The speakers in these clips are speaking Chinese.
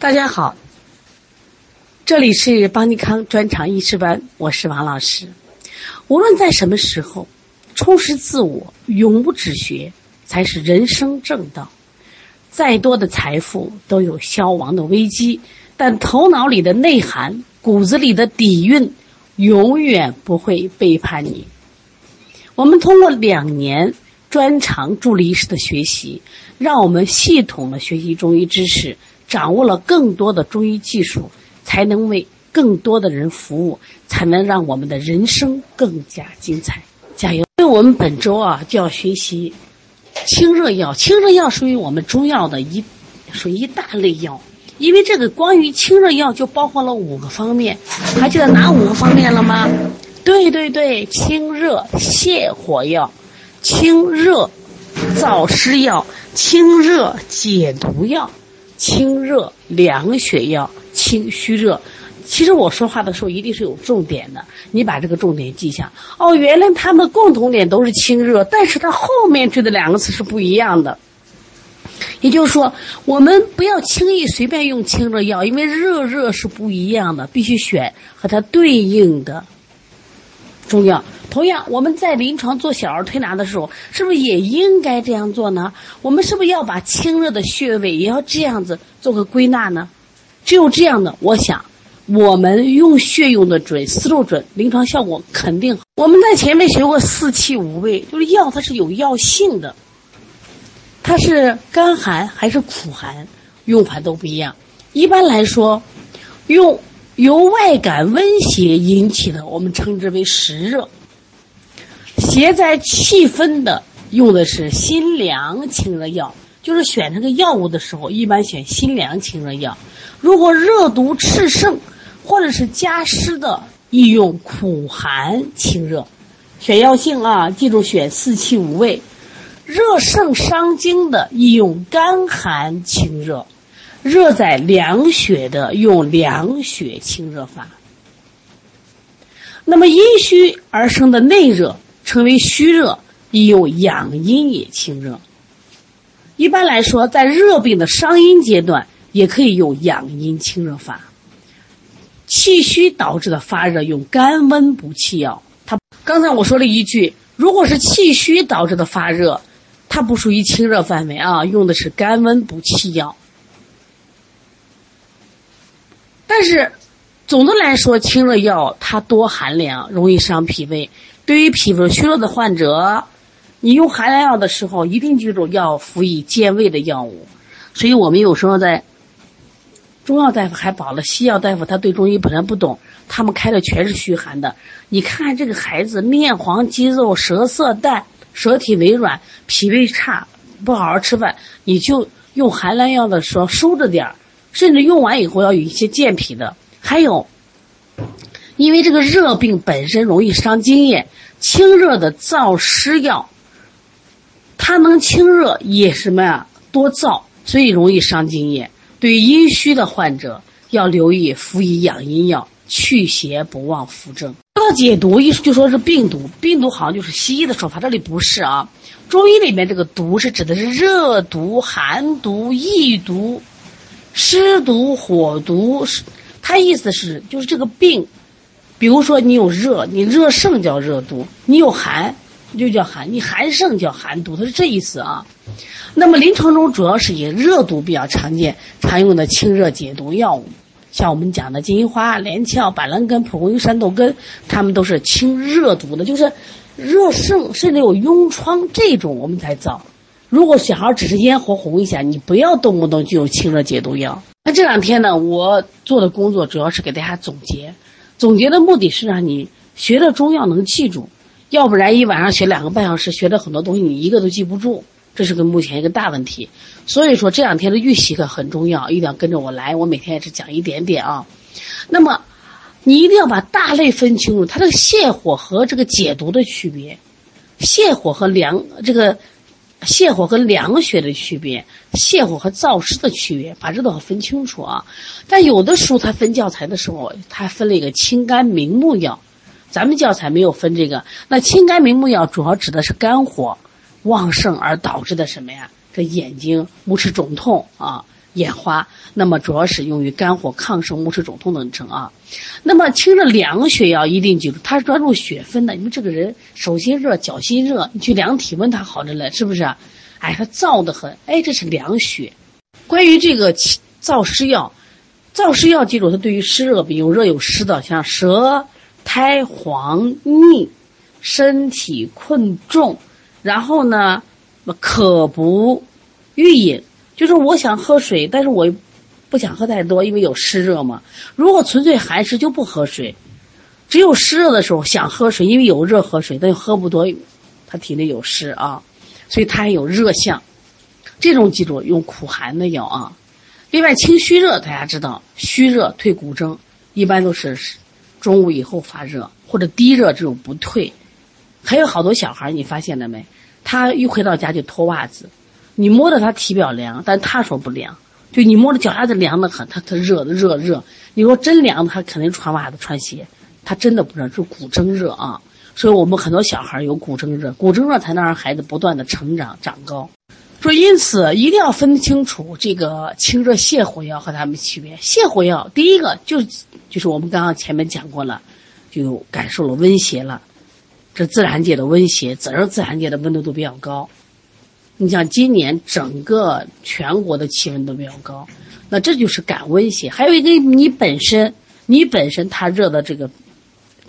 大家好，这里是邦尼康专场医师班，我是王老师。无论在什么时候，充实自我，永不止学，才是人生正道。再多的财富都有消亡的危机，但头脑里的内涵、骨子里的底蕴，永远不会背叛你。我们通过两年专长助理医师的学习，让我们系统的学习中医知识。掌握了更多的中医技术，才能为更多的人服务，才能让我们的人生更加精彩。加油！因为我们本周啊就要学习清热药，清热药属于我们中药的一属于一大类药。因为这个关于清热药就包括了五个方面，还记得哪五个方面了吗？对对对，清热泻火药、清热燥湿药、清热解毒药。清热凉血药，清虚热。其实我说话的时候一定是有重点的，你把这个重点记下。哦，原来它们共同点都是清热，但是它后面这的两个词是不一样的。也就是说，我们不要轻易随便用清热药，因为热热是不一样的，必须选和它对应的中药。同样，我们在临床做小儿推拿的时候，是不是也应该这样做呢？我们是不是要把清热的穴位也要这样子做个归纳呢？只有这样的，我想我们用穴用的准，思路准，临床效果肯定好。我们在前面学过四气五味，就是药它是有药性的，它是甘寒还是苦寒，用法都不一样。一般来说，用由外感温邪引起的，我们称之为实热。邪在气分的，用的是辛凉清热药，就是选这个药物的时候，一般选辛凉清热药。如果热毒炽盛，或者是加湿的，宜用苦寒清热。选药性啊，记住选四气五味。热盛伤精的，宜用甘寒清热；热在凉血的，用凉血清热法。那么阴虚而生的内热。称为虚热，宜用养阴也清热。一般来说，在热病的伤阴阶段，也可以用养阴清热法。气虚导致的发热，用甘温补气药。它刚才我说了一句，如果是气虚导致的发热，它不属于清热范围啊，用的是甘温补气药。但是，总的来说，清热药它多寒凉，容易伤脾胃。对于脾胃虚弱的患者，你用寒凉药的时候，一定记住要服以健胃的药物。所以我们有时候在中药大夫还保了西药大夫，他对中医本身不懂，他们开的全是虚寒的。你看这个孩子面黄肌肉、舌色淡、舌体微软、脾胃差，不好好吃饭，你就用寒凉药的时候收着点儿，甚至用完以后要有一些健脾的。还有。因为这个热病本身容易伤津液，清热的燥湿药，它能清热也什么呀？多燥，所以容易伤津液。对于阴虚的患者，要留意服以养阴药，去邪不忘扶正。说到解毒，一就说是病毒，病毒好像就是西医的说法，这里不是啊。中医里面这个毒是指的是热毒、寒毒、疫毒、湿毒、火毒，它意思是就是这个病。比如说，你有热，你热盛叫热毒；你有寒，就叫寒；你寒盛叫寒毒，它是这意思啊。那么临床中主要是以热毒比较常见，常用的清热解毒药物，像我们讲的金银花、连翘、板蓝根、蒲公英、山豆根，它们都是清热毒的，就是热盛甚至有痈疮这种我们才造。如果小孩只是咽喉红一下，你不要动不动就用清热解毒药。那这两天呢，我做的工作主要是给大家总结。总结的目的是让你学了中药能记住，要不然一晚上学两个半小时，学了很多东西你一个都记不住，这是个目前一个大问题。所以说这两天的预习课很重要，一定要跟着我来。我每天也是讲一点点啊。那么你一定要把大类分清楚，它这个泻火和这个解毒的区别，泻火和凉这个。泻火和凉血的区别，泻火和燥湿的区别，把这都分清楚啊。但有的书它分教材的时候，它分了一个清肝明目药，咱们教材没有分这个。那清肝明目药主要指的是肝火旺盛而导致的什么呀？这眼睛目赤肿痛啊，眼花。那么主要是用于肝火亢盛、目赤肿痛等症啊。那么清热凉血药一定记住，它是专注血分的。你们这个人手心热、脚心热，你去量体温，它好着嘞，是不是？哎，它燥得很，哎，这是凉血。关于这个燥湿药，燥湿药记住，它对于湿热病有热有湿的，像舌苔黄腻、身体困重，然后呢，渴不欲饮，就是我想喝水，但是我。不想喝太多，因为有湿热嘛。如果纯粹寒湿就不喝水，只有湿热的时候想喝水，因为有热喝水，但又喝不多，他体内有湿啊，所以他还有热象。这种记住用苦寒的药啊。另外清虚热，大家知道虚热退骨蒸，一般都是中午以后发热或者低热这种不退。还有好多小孩你发现了没？他一回到家就脱袜子，你摸着他体表凉，但他说不凉。就你摸着脚丫子凉得很，他他热的热热。你说真凉，他肯定穿袜子穿鞋，他真的不知道是骨蒸热啊。所以我们很多小孩有骨蒸热，骨蒸热才能让孩子不断的成长长高。说因此一定要分清楚这个清热泻火药和它们区别。泻火药第一个就就是我们刚刚前面讲过了，就感受了温邪了，这自然界的温邪，自然自然界的温度都比较高。你像今年整个全国的气温都比较高，那这就是感温邪。还有一个你本身，你本身它热的这个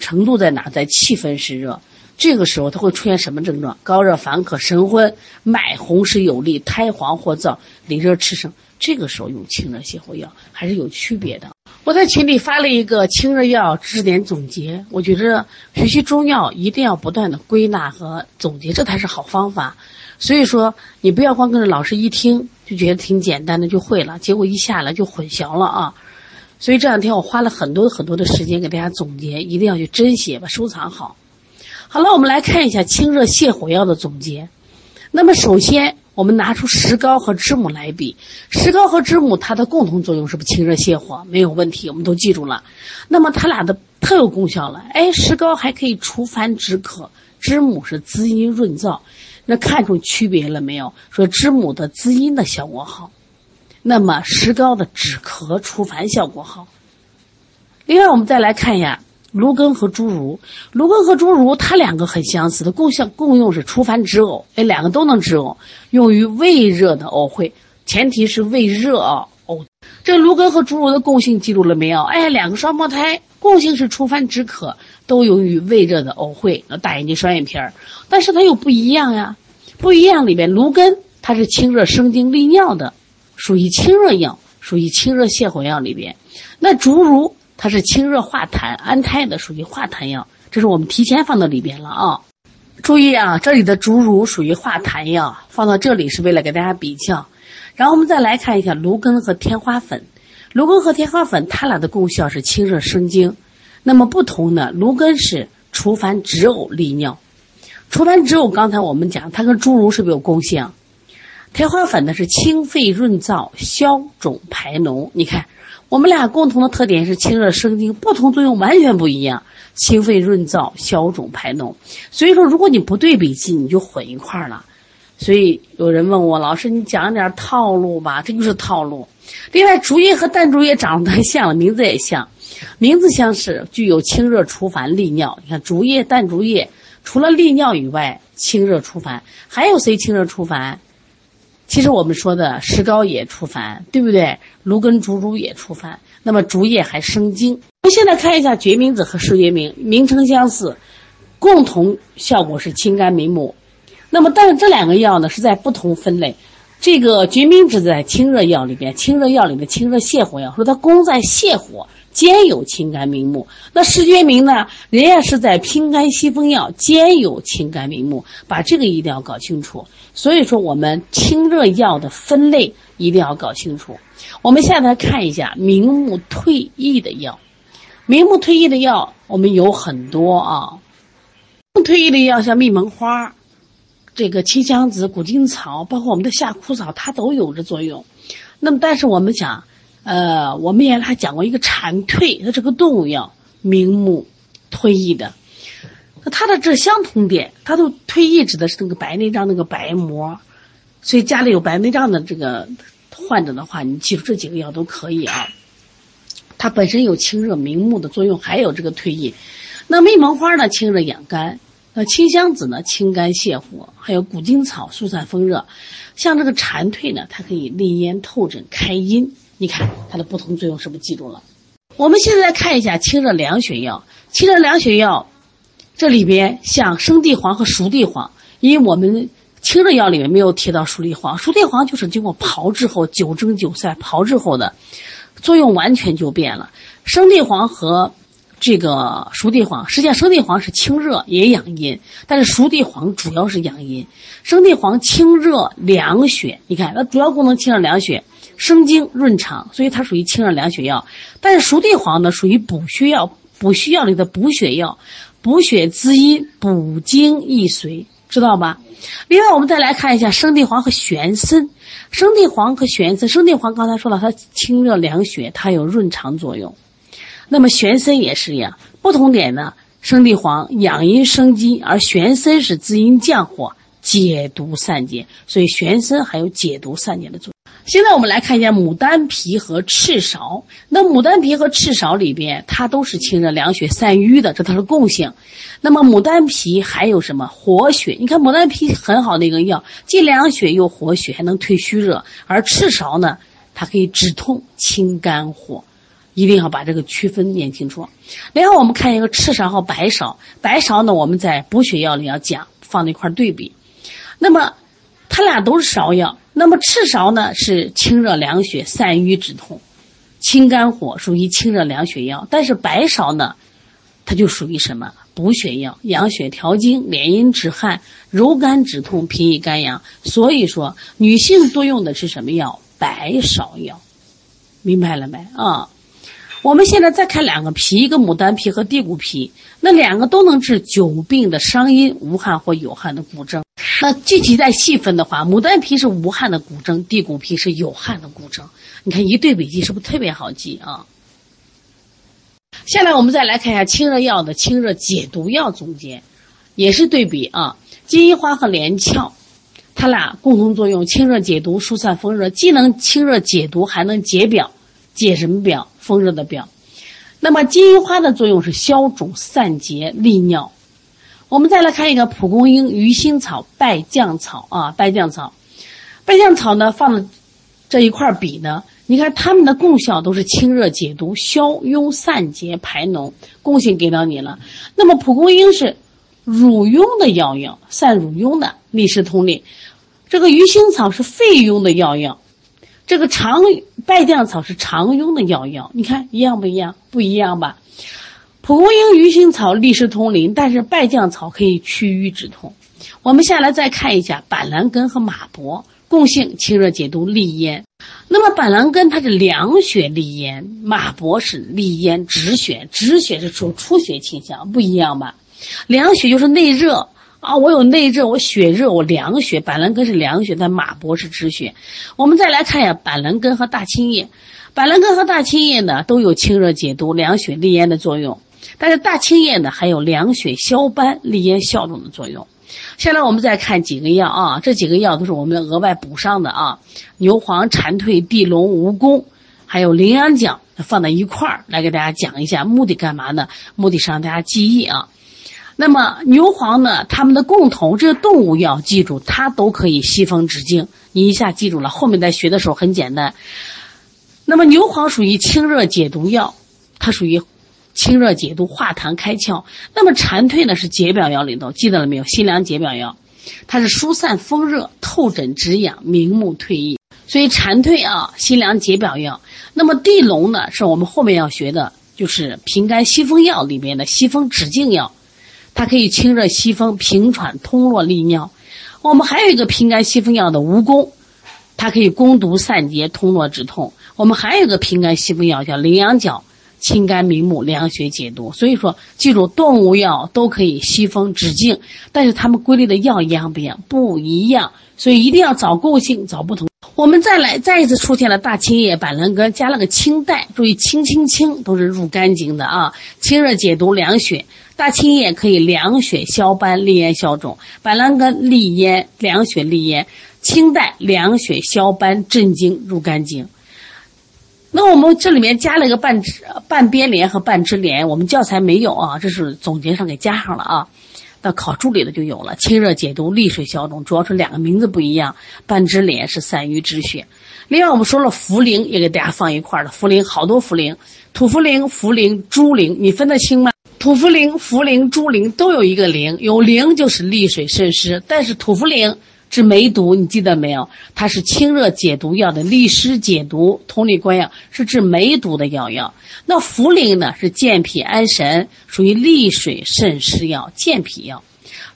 程度在哪？在气分湿热，这个时候它会出现什么症状？高热烦渴、神昏、脉红湿有力、苔黄或燥、里热赤盛。这个时候用清热泻火药还是有区别的。我在群里发了一个清热药知识点总结，我觉着学习中药一定要不断的归纳和总结，这才是好方法。所以说，你不要光跟着老师一听就觉得挺简单的就会了，结果一下来就混淆了啊！所以这两天我花了很多很多的时间给大家总结，一定要去珍惜，把收藏好。好了，我们来看一下清热泻火药的总结。那么首先，我们拿出石膏和知母来比，石膏和知母它的共同作用是不是清热泻火？没有问题，我们都记住了。那么它俩的特有功效了，哎，石膏还可以除烦止渴，知母是滋阴润燥。那看出区别了没有？说知母的滋阴的效果好，那么石膏的止咳除烦效果好。另外，我们再来看一下芦根和侏儒。芦根和侏儒它两个很相似的共相共用是除烦止呕，哎，两个都能止呕，用于胃热的呕会，前提是胃热啊呕。这芦根和侏儒的共性记住了没有？哎，两个双胞胎共性是除烦止渴。都由于胃热的呕会，那大眼睛双眼皮儿，但是它又不一样呀，不一样里边芦根它是清热生津利尿的，属于清热药，属于清热泻火药里边。那竹茹它是清热化痰安胎的，属于化痰药，这是我们提前放到里边了啊。注意啊，这里的竹茹属于化痰药，放到这里是为了给大家比较。然后我们再来看一下芦根和天花粉，芦根和天花粉它俩的功效是清热生津。那么不同的芦根是除烦止呕利尿，除烦止呕刚才我们讲它跟侏儒是不是有共性？天花粉呢是清肺润燥、消肿排脓。你看我们俩共同的特点是清热生津，不同作用完全不一样。清肺润燥、消肿排脓。所以说如果你不对比记，你就混一块儿了。所以有人问我老师，你讲点套路吧，这就是套路。另外，竹叶和淡竹叶长得太像了，名字也像。名字相似，具有清热除烦利尿。你看竹叶、淡竹叶，除了利尿以外，清热除烦。还有谁清热除烦？其实我们说的石膏也除烦，对不对？芦根、竹茹也除烦。那么竹叶还生津。我们现在看一下决明子和石决明，名称相似，共同效果是清肝明目。那么，但是这两个药呢是在不同分类。这个决明子在清热药里边，清热药里面清热泻火药，说它功在泻火。兼有清肝明目，那石决明呢？人家是在平肝息风药，兼有清肝明目，把这个一定要搞清楚。所以说，我们清热药的分类一定要搞清楚。我们现在看一下明目退翳的药，明目退翳的药我们有很多啊。退翳的药像密蒙花、这个清香子、古今草，包括我们的夏枯草，它都有着作用。那么，但是我们讲。呃，我们原来还讲过一个蝉蜕，它这个动物药，明目退翳的，那它的这相同点，它都退翳指的是那个白内障那个白膜，所以家里有白内障的这个患者的话，你记住这几个药都可以啊。它本身有清热明目的作用，还有这个退阴。那蜜蒙花呢，清热养肝；那清香子呢，清肝泻火；还有古筋草疏散风热。像这个蝉蜕呢，它可以利咽透疹、开阴。你看它的不同作用是不是记住了？我们现在看一下清热凉血药。清热凉血药，这里边像生地黄和熟地黄，因为我们清热药里面没有提到熟地黄，熟地黄就是经过炮制后九蒸九晒炮制后的。作用完全就变了。生地黄和这个熟地黄，实际上生地黄是清热也养阴，但是熟地黄主要是养阴。生地黄清热凉血，你看它主要功能清热凉血、生津润肠，所以它属于清热凉血药。但是熟地黄呢，属于补虚药，补虚药里的补血药，补血滋阴、补精益髓，知道吧？另外，我们再来看一下生地黄和玄参。生地黄和玄参，生地黄刚才说了，它清热凉血，它有润肠作用。那么玄参也是一样，不同点呢，生地黄养阴生津，而玄参是滋阴降火、解毒散结，所以玄参还有解毒散结的作用。现在我们来看一下牡丹皮和赤芍。那牡丹皮和赤芍里边，它都是清热凉血、散瘀的，这它是共性。那么牡丹皮还有什么活血？你看牡丹皮很好的一个药，既凉血又活血，还能退虚热。而赤芍呢，它可以止痛、清肝火，一定要把这个区分念清楚。然后我们看一个赤芍和白芍，白芍呢，我们在补血药里要讲，放在一块对比。那么它俩都是芍药。那么赤芍呢是清热凉血、散瘀止痛、清肝火，属于清热凉血药。但是白芍呢，它就属于什么补血药，养血调经、敛阴止汗、柔肝止痛、平抑肝阳。所以说，女性多用的是什么药？白芍药，明白了没啊？我们现在再看两个皮，一个牡丹皮和地骨皮，那两个都能治久病的伤阴、无汗或有汗的骨症。那具体再细分的话，牡丹皮是无汗的骨症，地骨皮是有汗的骨症。你看一对比记，是不是特别好记啊？下来我们再来看一下清热药的清热解毒药总结，也是对比啊。金银花和连翘，它俩共同作用清热解毒、疏散风热，既能清热解毒，还能解表，解什么表？风热的表。那么金银花的作用是消肿、散结、利尿。我们再来看一个蒲公英、鱼腥草、败酱草啊，败酱草，败酱草呢放了这一块比呢，你看它们的功效都是清热解毒、消痈散结、排脓，共性给到你了。那么蒲公英是乳痈的药药，散乳痈的，利湿通淋；这个鱼腥草是肺痈的药药，这个长败酱草是常用的药药。你看一样不一样？不一样吧？蒲公英、鱼腥草利湿通淋，但是败酱草可以祛瘀止痛。我们下来再看一下板蓝根和马勃，共性清热解毒、利咽。那么板蓝根它是凉血利咽，马勃是利咽止血，止血是出出血倾向，不一样吧？凉血就是内热啊，我有内热，我血热，我凉血。板蓝根是凉血，但马勃是止血。我们再来看一下板蓝根和大青叶，板蓝根和大青叶呢都有清热解毒、凉血利咽的作用。但是大青叶呢，还有凉血消斑、利咽消肿的作用。下来我们再看几个药啊，这几个药都是我们额外补上的啊。牛黄、蝉蜕、地龙、蜈蚣，还有羚羊角放在一块儿来给大家讲一下，目的干嘛呢？目的是让大家记忆啊。那么牛黄呢，它们的共同，这个动物药记住，它都可以吸风止痉。你一下记住了，后面在学的时候很简单。那么牛黄属于清热解毒药，它属于。清热解毒、化痰开窍。那么蝉蜕呢？是解表药里头，记得了没有？辛凉解表药，它是疏散风热、透疹止痒、明目退翳。所以蝉蜕啊，辛凉解表药。那么地龙呢？是我们后面要学的，就是平肝息风药里边的息风止痉药，它可以清热息风、平喘通络利尿。我们还有一个平肝息风药的蜈蚣，它可以攻毒散结、通络止痛。我们还有一个平肝息风药叫羚羊角。清肝明目、凉血解毒，所以说记住，动物药都可以吸风止痉，但是它们归类的药一样不一样？不一样，所以一定要找共性，找不同。我们再来，再一次出现了大青叶、板蓝根，加了个清代，注意清清清都是入肝经的啊，清热解毒、凉血。大青叶可以凉血消斑、利咽消肿；板蓝根利咽、凉血利咽；清代凉血消斑镇惊入肝经。那我们这里面加了一个半枝半边莲和半枝莲，我们教材没有啊，这是总结上给加上了啊。那考助理的就有了，清热解毒、利水消肿，主要是两个名字不一样。半枝莲是散瘀止血。另外我们说了茯苓，也给大家放一块儿了。茯苓好多茯苓，土茯苓、茯苓、猪苓，你分得清吗？土茯苓、茯苓、猪苓都有一个苓，有苓就是利水渗湿，但是土茯苓。治梅毒，你记得没有？它是清热解毒药的利湿解毒通利关药，是治梅毒的药药。那茯苓呢，是健脾安神，属于利水渗湿药、健脾药。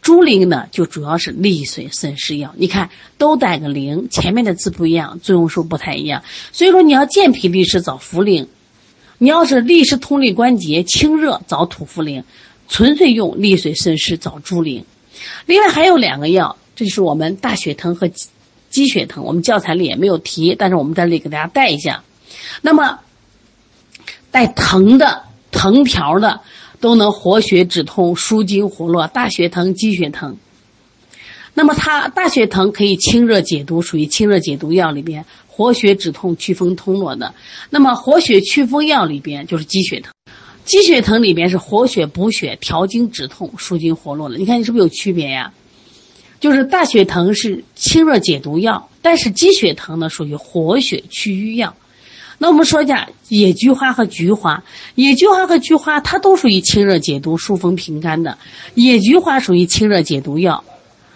猪苓呢，就主要是利水渗湿药。你看，都带个苓，前面的字不一样，作用数不太一样。所以说，你要健脾利湿找茯苓，你要是利湿通利关节、清热找土茯苓，纯粹用利水渗湿找猪苓。另外还有两个药。这就是我们大血藤和鸡血藤，我们教材里也没有提，但是我们在这里给大家带一下。那么带藤的、藤条的都能活血止痛、舒筋活络。大血藤、鸡血藤。那么它大血藤可以清热解毒，属于清热解毒药里边活血止痛、祛风通络的。那么活血祛风药里边就是鸡血藤，鸡血藤里边是活血补血、调经止痛、舒筋活络的。你看你是不是有区别呀？就是大血藤是清热解毒药，但是鸡血藤呢属于活血祛瘀药。那我们说一下野菊花和菊花，野菊花和菊花它都属于清热解毒、疏风平肝的。野菊花属于清热解毒药，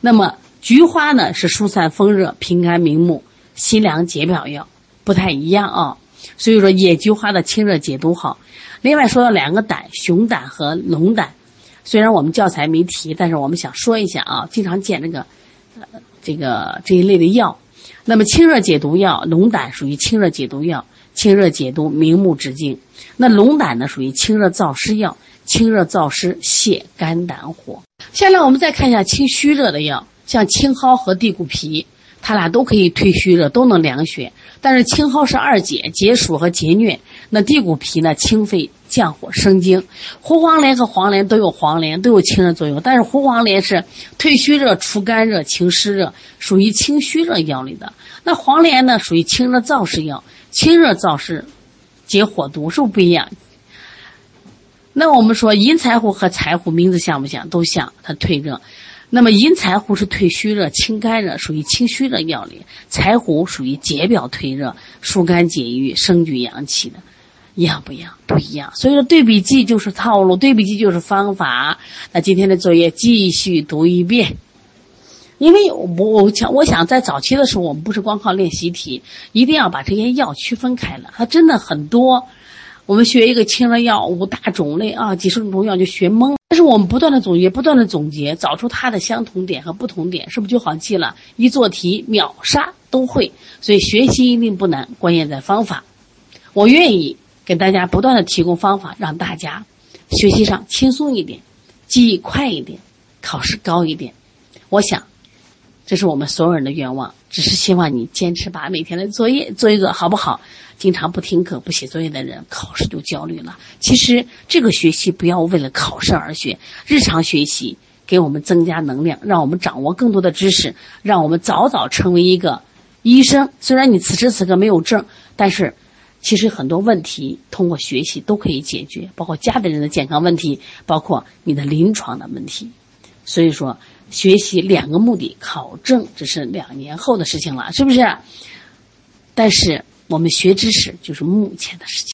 那么菊花呢是疏散风热、平肝明目、辛凉解表药，不太一样啊。所以说野菊花的清热解毒好。另外说到两个胆，熊胆和龙胆。虽然我们教材没提，但是我们想说一下啊，经常见这个，呃，这个这一类的药。那么清热解毒药，龙胆属于清热解毒药，清热解毒、明目止惊。那龙胆呢，属于清热燥湿药，清热燥湿、泻肝胆火。下来我们再看一下清虚热的药，像青蒿和地骨皮，它俩都可以退虚热，都能凉血。但是青蒿是二解，解暑和解疟。那地骨皮呢？清肺降火生津。胡黄连和黄连都有黄连，都有清热作用。但是胡黄连是退虚热、除肝热、清湿热，属于清虚热药里的。那黄连呢，属于清热燥湿药，清热燥湿，解火毒，是不是不一样？那我们说银柴胡和柴胡名字像不像？都像，它退热。那么银柴胡是退虚热、清肝热，属于清虚热药里；柴胡属于解表退热、疏肝解郁、生聚阳气的。一样不一样？不一样。所以说对比记就是套路，对比记就是方法。那今天的作业继续读一遍，因为我我想我想在早期的时候，我们不是光靠练习题，一定要把这些药区分开了。它真的很多，我们学一个清热药五大种类啊，几十种药就学懵。但是我们不断的总结，不断的总结，找出它的相同点和不同点，是不是就好记了？一做题秒杀都会。所以学习一定不难，关键在方法。我愿意。给大家不断的提供方法，让大家学习上轻松一点，记忆快一点，考试高一点。我想，这是我们所有人的愿望。只是希望你坚持把每天的作业做一个好不好？经常不听课、不写作业的人，考试就焦虑了。其实这个学习不要为了考试而学，日常学习给我们增加能量，让我们掌握更多的知识，让我们早早成为一个医生。虽然你此时此刻没有证，但是。其实很多问题通过学习都可以解决，包括家里人的健康问题，包括你的临床的问题。所以说，学习两个目的，考证只是两年后的事情了，是不是？但是我们学知识就是目前的事情。